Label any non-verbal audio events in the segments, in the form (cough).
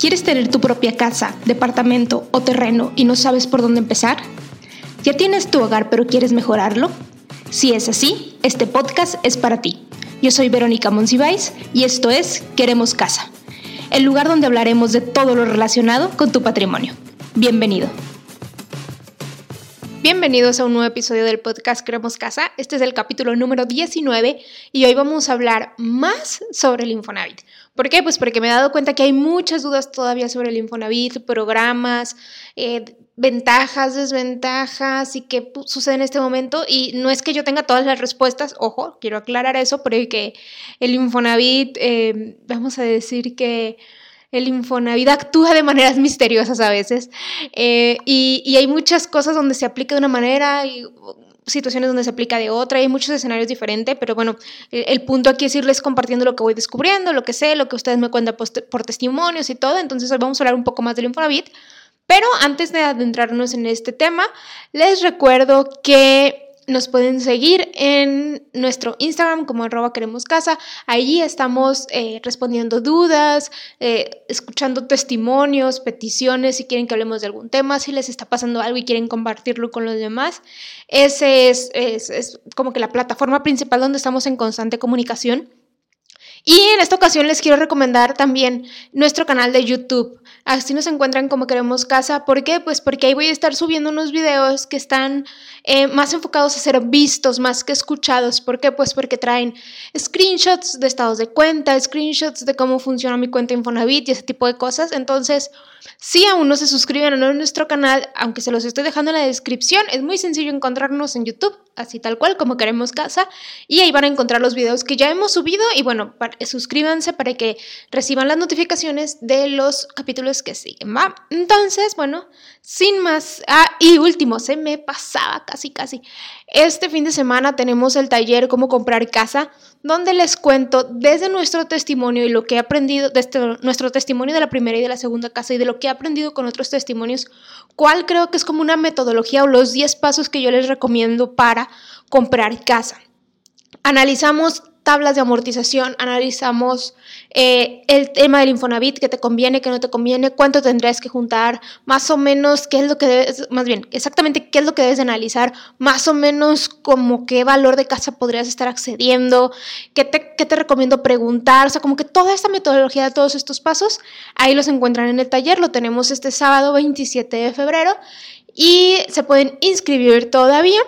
¿Quieres tener tu propia casa, departamento o terreno y no sabes por dónde empezar? ¿Ya tienes tu hogar pero quieres mejorarlo? Si es así, este podcast es para ti. Yo soy Verónica Monsiváis y esto es Queremos Casa, el lugar donde hablaremos de todo lo relacionado con tu patrimonio. Bienvenido. Bienvenidos a un nuevo episodio del podcast Queremos Casa. Este es el capítulo número 19 y hoy vamos a hablar más sobre el Infonavit. ¿Por qué? Pues porque me he dado cuenta que hay muchas dudas todavía sobre el Infonavit, programas, eh, ventajas, desventajas y qué sucede en este momento. Y no es que yo tenga todas las respuestas, ojo, quiero aclarar eso, pero que el Infonavit, eh, vamos a decir que el Infonavit actúa de maneras misteriosas a veces eh, y, hay muchas cosas donde se aplica de una manera y situaciones donde se aplica de otra, hay muchos escenarios diferentes, pero bueno, el, punto aquí es irles compartiendo lo que voy descubriendo, lo que sé, lo que ustedes me cuentan por, testimonios y todo, entonces hoy vamos a hablar un poco más del Infonavit, pero antes de adentrarnos en este tema, les recuerdo que nos pueden seguir en nuestro Instagram como arroba queremos casa. Allí estamos eh, respondiendo dudas, eh, escuchando testimonios, peticiones, si quieren que hablemos de algún tema, si les está pasando algo y quieren compartirlo con los demás. Ese es, es, es como que la plataforma principal donde estamos en constante comunicación. Y en esta ocasión les quiero recomendar también nuestro canal de YouTube. Así nos encuentran como queremos casa. ¿Por qué? Pues porque ahí voy a estar subiendo unos videos que están eh, más enfocados a ser vistos, más que escuchados. ¿Por qué? Pues porque traen screenshots de estados de cuenta, screenshots de cómo funciona mi cuenta Infonavit y ese tipo de cosas. Entonces, si aún no se suscriben a nuestro canal, aunque se los estoy dejando en la descripción, es muy sencillo encontrarnos en YouTube, así tal cual como queremos casa. Y ahí van a encontrar los videos que ya hemos subido. Y bueno, suscríbanse para que reciban las notificaciones de los capítulos que siguen, ¿va? Entonces, bueno, sin más. Ah, y último, se me pasaba casi, casi. Este fin de semana tenemos el taller Cómo comprar casa, donde les cuento desde nuestro testimonio y lo que he aprendido, desde nuestro testimonio de la primera y de la segunda casa y de lo que he aprendido con otros testimonios, cuál creo que es como una metodología o los 10 pasos que yo les recomiendo para comprar casa. Analizamos tablas de amortización, analizamos eh, el tema del Infonavit, qué te conviene, qué no te conviene, cuánto tendrías que juntar, más o menos qué es lo que debes, más bien, exactamente qué es lo que debes de analizar, más o menos como qué valor de casa podrías estar accediendo, qué te, recomiendo preguntar, o sea, como que toda esta metodología todos estos pasos, ahí los encuentran en el taller, lo tenemos este sábado 27 de febrero y se pueden inscribir todavía.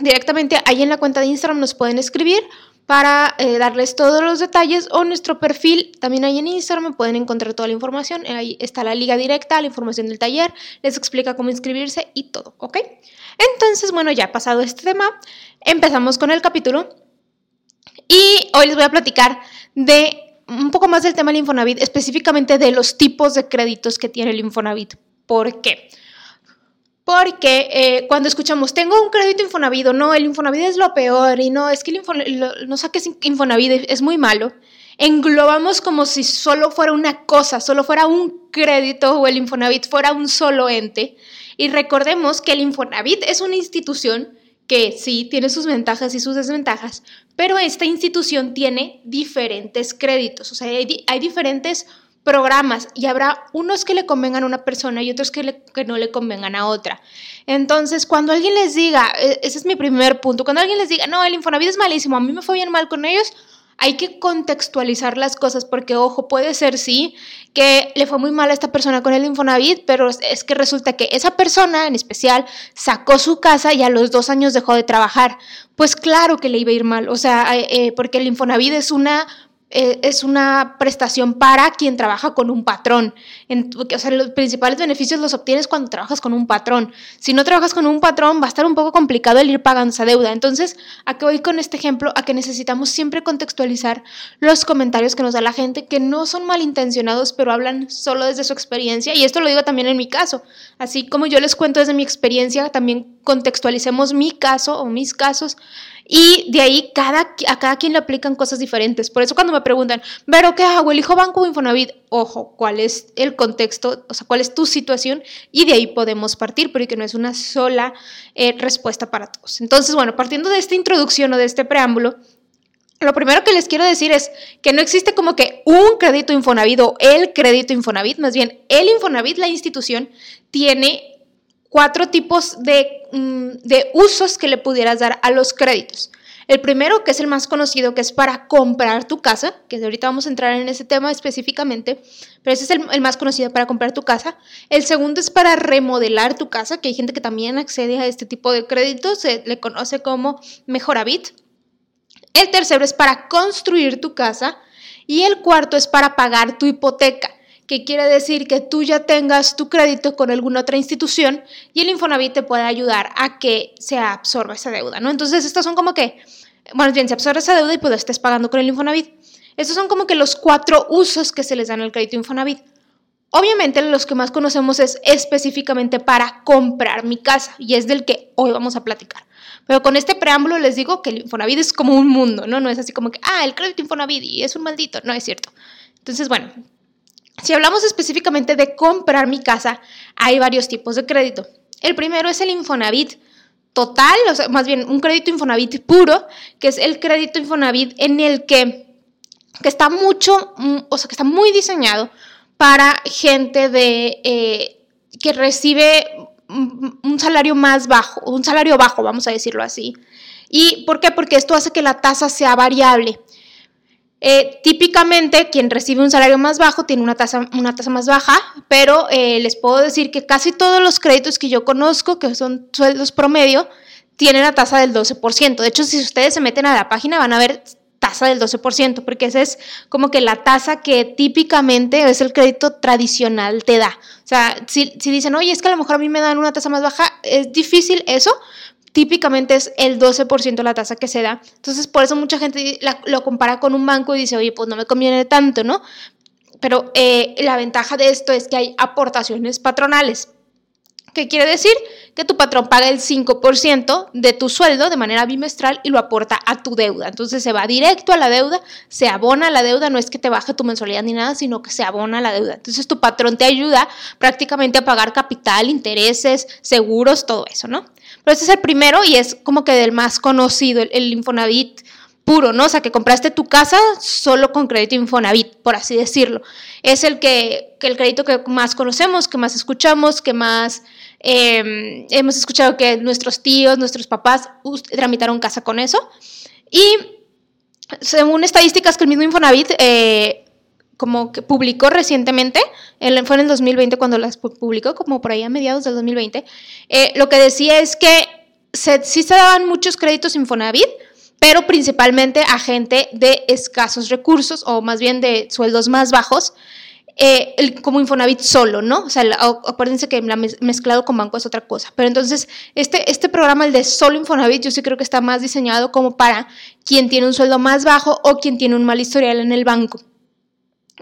Directamente ahí en la cuenta de Instagram nos pueden escribir para eh, darles todos los detalles o nuestro perfil también ahí en Instagram pueden encontrar toda la información. Ahí está la liga directa, la información del taller, les explica cómo inscribirse y todo, ¿ok? Entonces, bueno, ya pasado este tema, empezamos con el capítulo y hoy les voy a platicar de un poco más del tema del Infonavit, específicamente de los tipos de créditos que tiene el Infonavit. ¿Por qué? Porque eh, cuando escuchamos, tengo un crédito Infonavit, no, el Infonavit es lo peor, y no, es que el no saques Infonavit, es muy malo, englobamos como si solo fuera una cosa, solo fuera un crédito o el Infonavit fuera un solo ente. Y recordemos que el Infonavit es una institución que sí tiene sus ventajas y sus desventajas, pero esta institución tiene diferentes créditos, o sea, hay, hay diferentes programas y habrá unos que le convengan a una persona y otros que, que, no le convengan a otra. Entonces, cuando alguien les diga, e, ese es mi primer punto, cuando alguien les diga, no, el Infonavit es malísimo, a mí me fue bien mal con ellos, hay que contextualizar las cosas porque, ojo, puede ser sí que le fue muy mal a esta persona con el Infonavit, pero es que resulta que esa persona en especial sacó su casa y a los dos años dejó de trabajar. Pues claro que le iba a ir mal, o sea, eh, eh, porque el Infonavit es una eh, es una prestación para quien trabaja con un patrón. o sea, los principales beneficios los obtienes cuando trabajas con un patrón. Si no trabajas con un patrón, va a estar un poco complicado el ir pagando esa deuda. Entonces, ¿a qué voy con este ejemplo? A que necesitamos siempre contextualizar los comentarios que nos da la gente, que no son malintencionados, pero hablan solo desde su experiencia. Y esto lo digo también en mi caso. Así como yo les cuento desde mi experiencia, también contextualicemos mi caso o mis casos y de ahí cada, a cada quien le aplican cosas diferentes. Por eso cuando me preguntan, ¿pero qué hago? ¿Elijo banco o Infonavit? Ojo, ¿cuál es el contexto? O sea, ¿cuál es tu situación? Y de ahí podemos partir, porque no es una sola eh, respuesta para todos. Entonces, bueno, partiendo de esta introducción o de este preámbulo, Lo primero que les quiero decir es que no existe como que un crédito Infonavit o el crédito Infonavit, más bien el Infonavit, la institución, tiene cuatro tipos de, mm, de usos que le pudieras dar a los créditos. El primero, que es el más conocido, que es para comprar tu casa, que ahorita vamos a entrar en ese tema específicamente, pero ese es el, más conocido para comprar tu casa. El segundo es para remodelar tu casa, que hay gente que también accede a este tipo de créditos, se le conoce como Mejoravit. El tercero es para construir tu casa y el cuarto es para pagar tu hipoteca que quiere decir que tú ya tengas tu crédito con alguna otra institución y el Infonavit te puede ayudar a que se absorba esa deuda, ¿no? Entonces, estos son como que, bueno, bien, se absorbe esa deuda y pues estés pagando con el Infonavit. Estos son como que los cuatro usos que se les dan al crédito Infonavit. Obviamente los que más conocemos es específicamente para comprar mi casa y es del que hoy vamos a platicar. Pero con este preámbulo les digo que el Infonavit es como un mundo, ¿no? No es así como que, ah, el crédito Infonavit y es un maldito, no es cierto. Entonces, bueno, si hablamos específicamente de comprar mi casa, hay varios tipos de crédito. El primero es el Infonavit total, o sea, más bien un crédito Infonavit puro, que es el crédito Infonavit en el que, que está mucho, mm, o sea, que está muy diseñado para gente de, eh, que recibe un salario más bajo, un salario bajo, vamos a decirlo así. ¿Y por qué? Porque esto hace que la tasa sea variable. Eh, típicamente quien recibe un salario más bajo tiene una tasa, una tasa más baja, pero eh, les puedo decir que casi todos los créditos que yo conozco, que son sueldos promedio, tienen la tasa del 12%. De hecho, si ustedes se meten a la página van a ver tasa del 12%, porque esa es como que la tasa que típicamente es el crédito tradicional te da. O sea, si, si dicen, oye, es que a lo mejor a mí me dan una tasa más baja, es difícil eso, típicamente es el 12% la tasa que se da. Entonces, por eso mucha gente lo compara con un banco y dice, oye, pues no me conviene tanto, ¿no? Pero eh, la ventaja de esto es que hay aportaciones patronales. ¿Qué quiere decir? Que tu patrón paga el 5% de tu sueldo de manera bimestral y lo aporta a tu deuda. Entonces se va directo a la deuda, se abona la deuda, no es que te baje tu mensualidad ni nada, sino que se abona la deuda. Entonces tu patrón te ayuda prácticamente a pagar capital, intereses, seguros, todo eso, ¿no? Pero este es el primero y es como que del más conocido, el, Infonavit puro, ¿no? O sea, que compraste tu casa solo con crédito Infonavit, por así decirlo. Es el que, que el crédito que más conocemos, que más escuchamos, que más Em, hemos escuchado que nuestros tíos, nuestros papás tramitaron casa con eso. Y según estadísticas que el mismo Infonavit eh, como que publicó recientemente, fue en el 2020 cuando las publicó, como por ahí a mediados del 2020, eh, lo que decía es que sí se daban muchos créditos Infonavit, pero principalmente a gente de escasos recursos o más bien de sueldos más bajos, eh, como Infonavit solo, ¿no? O sea, acuérdense que la mezclado con banco es otra cosa. Pero entonces, este, este programa, el de solo Infonavit, yo sí creo que está más diseñado como para quien tiene un sueldo más bajo o quien tiene un mal historial en el banco.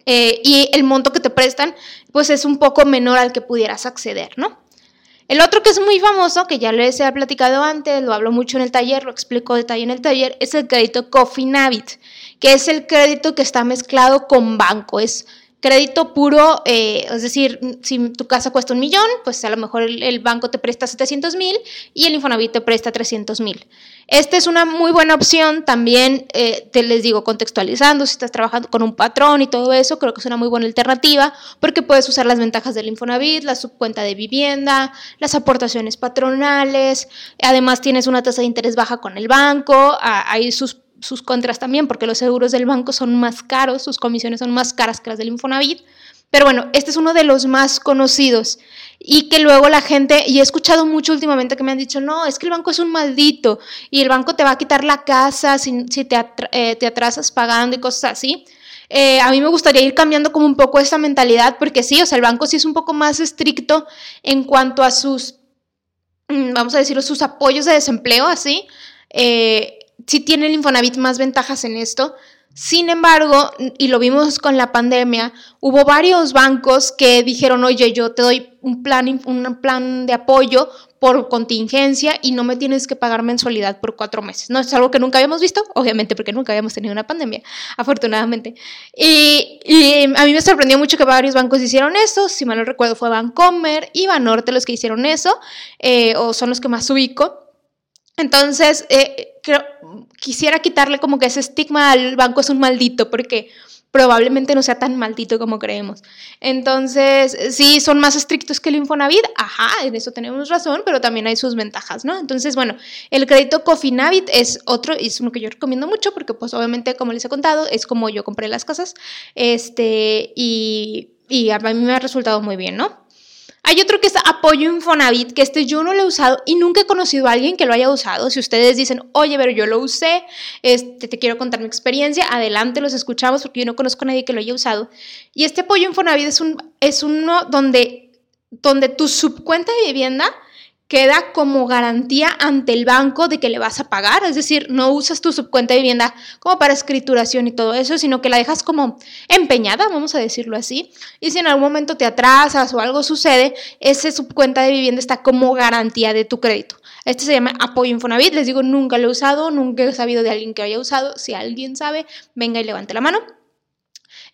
Eh, y el monto que te prestan, pues es un poco menor al que pudieras acceder, ¿no? El otro que es muy famoso, que ya les he platicado antes, lo hablo mucho en el taller, lo explico detalle en el taller, es el crédito Cofinavit, que es el crédito que está mezclado con banco. Es Crédito puro, eh, es decir, si tu casa cuesta un millón, pues a lo mejor el, banco te presta 700 mil y el Infonavit te presta 300 mil. Esta es una muy buena opción también, eh, te les digo, contextualizando, si estás trabajando con un patrón y todo eso, creo que es una muy buena alternativa porque puedes usar las ventajas del Infonavit, la subcuenta de vivienda, las aportaciones patronales, además tienes una tasa de interés baja con el banco, hay sus sus contras también, porque los seguros del banco son más caros, sus comisiones son más caras que las del Infonavit. Pero bueno, este es uno de los más conocidos y que luego la gente, y he escuchado mucho últimamente que me han dicho, no, es que el banco es un maldito y el banco te va a quitar la casa si, te, eh, te, atrasas pagando y cosas así. Eh, a mí me gustaría ir cambiando como un poco esa mentalidad porque sí, o sea, el banco sí es un poco más estricto en cuanto a sus, mm, vamos a decirlo, sus apoyos de desempleo, así. Eh, sí tiene el Infonavit más ventajas en esto. Sin embargo, y lo vimos con la pandemia, hubo varios bancos que dijeron, oye, yo te doy un plan, un plan de apoyo por contingencia y no me tienes que pagar mensualidad por cuatro meses. No es algo que nunca habíamos visto, obviamente porque nunca habíamos tenido una pandemia, afortunadamente. Y, a mí me sorprendió mucho que varios bancos hicieron eso, si mal no recuerdo fue Bancomer y Banorte los que hicieron eso, eh, o son los que más ubico. Entonces, eh, quisiera quitarle como que ese estigma al banco es un maldito, porque probablemente no sea tan maldito como creemos. Entonces, sí, son más estrictos que el Infonavit, ajá, en eso tenemos razón, pero también hay sus ventajas, ¿no? Entonces, bueno, el crédito Cofinavit es otro, es uno que yo recomiendo mucho porque pues obviamente, como les he contado, es como yo compré las cosas, este, y, y a mí me ha resultado muy bien, ¿no? Hay otro que es apoyo Infonavit, que este yo no lo he usado y nunca he conocido a alguien que lo haya usado. Si ustedes dicen, oye, pero yo lo usé, este, te quiero contar mi experiencia, adelante, los escuchamos porque yo no conozco a nadie que lo haya usado. Y este apoyo Infonavit es, un, es uno donde, donde tu subcuenta de vivienda queda como garantía ante el banco de que le vas a pagar, es decir, no usas tu subcuenta de vivienda como para escrituración y todo eso, sino que la dejas como empeñada, vamos a decirlo así, y si en algún momento te atrasas o algo sucede, esa subcuenta de vivienda está como garantía de tu crédito. Este se llama apoyo Infonavit, les digo, nunca lo he usado, nunca he sabido de alguien que haya usado, si alguien sabe, venga y levante la mano.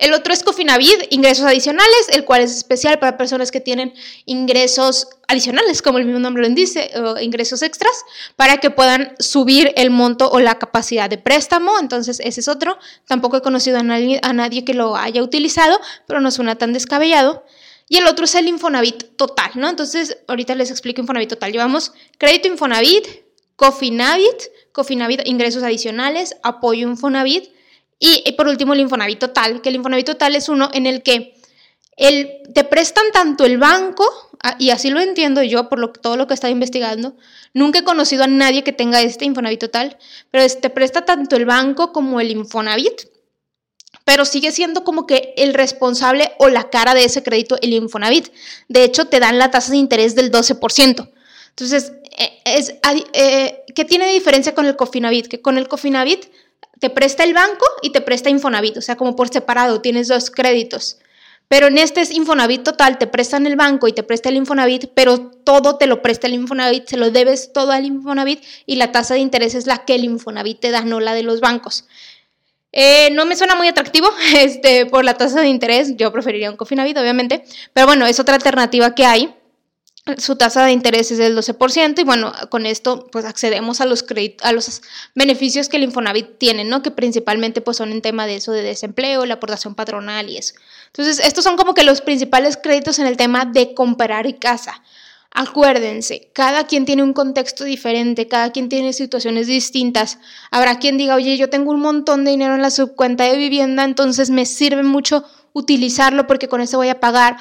El otro es Cofinavid, ingresos adicionales, el cual es especial para personas que tienen ingresos adicionales, como el mismo nombre lo dice, o ingresos extras, para que puedan subir el monto o la capacidad de préstamo. Entonces, ese es otro. Tampoco he conocido a nadie, a nadie que lo haya utilizado, pero no suena tan descabellado. Y el otro es el Infonavit total, ¿no? Entonces, ahorita les explico Infonavit total. Llevamos crédito Infonavit, Cofinavit, Cofinavit ingresos adicionales, apoyo Infonavit, y, por último, el Infonavit Total, que el Infonavit Total es uno en el que el, te prestan tanto el banco, y así lo entiendo yo por lo, todo lo que he estado investigando, nunca he conocido a nadie que tenga este Infonavit Total, pero te presta tanto el banco como el Infonavit, pero sigue siendo como que el responsable o la cara de ese crédito el Infonavit. De hecho, te dan la tasa de interés del 12%. Entonces, eh, es, eh, ¿qué tiene diferencia con el Cofinavit? Que con el Cofinavit te presta el banco y te presta Infonavit, o sea, como por separado, tienes dos créditos. Pero en este es Infonavit total, te prestan el banco y te presta el Infonavit, pero todo te lo presta el Infonavit, se lo debes todo al Infonavit y la tasa de interés es la que el Infonavit te da, no la de los bancos. Eh, no me suena muy atractivo (laughs) este, por la tasa de interés, yo preferiría un Cofinavit, obviamente, pero bueno, es otra alternativa que hay su tasa de interés es del 12% y bueno, con esto pues accedemos a los, a los beneficios que el Infonavit tiene, ¿no? Que principalmente pues son en tema de eso de desempleo, la aportación patronal y eso. Entonces, estos son como que los principales créditos en el tema de comprar casa. Acuérdense, cada quien tiene un contexto diferente, cada quien tiene situaciones distintas. Habrá quien diga, oye, yo tengo un montón de dinero en la subcuenta de vivienda, entonces me sirve mucho utilizarlo porque con eso voy a pagar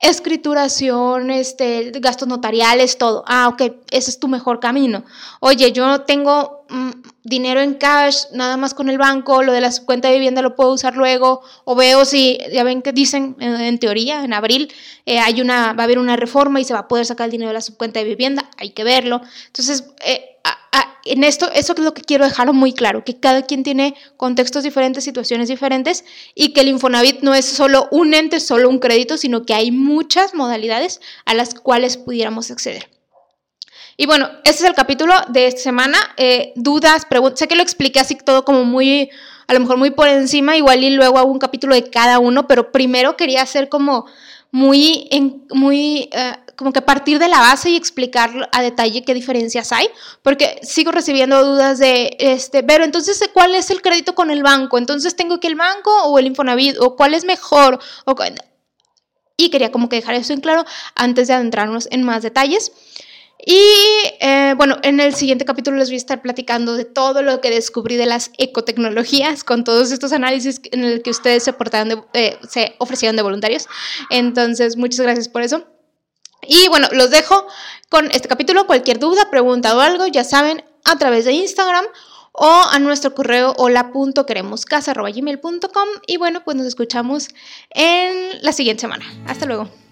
escrituración, este, gastos notariales, todo. Ah, ok, ese es tu mejor camino. Oye, yo tengo mm, dinero en cash, nada más con el banco, lo de la cuenta de vivienda lo puedo usar luego, o veo si, ya ven que dicen en, teoría, en abril, eh, hay una, va a haber una reforma y se va a poder sacar el dinero de la subcuenta de vivienda, hay que verlo. Entonces, eh, en esto, eso es lo que quiero dejar muy claro, que cada quien tiene contextos diferentes, situaciones diferentes y que el Infonavit no es solo un ente, solo un crédito, sino que hay muchas modalidades a las cuales pudiéramos acceder. Y bueno, este es el capítulo de esta semana. Eh, dudas, preguntas, sé que lo expliqué así todo como muy, a lo mejor muy por encima, igual y luego hago un capítulo de cada uno, pero primero quería hacer como muy, en, muy eh, como que partir de la base y explicar a detalle qué diferencias hay, porque sigo recibiendo dudas de, este, pero entonces, ¿cuál es el crédito con el banco? Entonces, ¿tengo que el banco o el Infonavit? ¿O cuál es mejor? O, y quería como que dejar eso en claro antes de adentrarnos en más detalles. Y eh, bueno, en el siguiente capítulo les voy a estar platicando de todo lo que descubrí de las ecotecnologías con todos estos análisis en el que ustedes se, portaron eh, se ofrecieron de voluntarios. Entonces, muchas gracias por eso. Y bueno, los dejo con este capítulo. Cualquier duda, pregunta o algo, ya saben, a través de Instagram o a nuestro correo hola.queremoscasa.gmail.com y bueno, pues nos escuchamos en la siguiente semana. Hasta luego.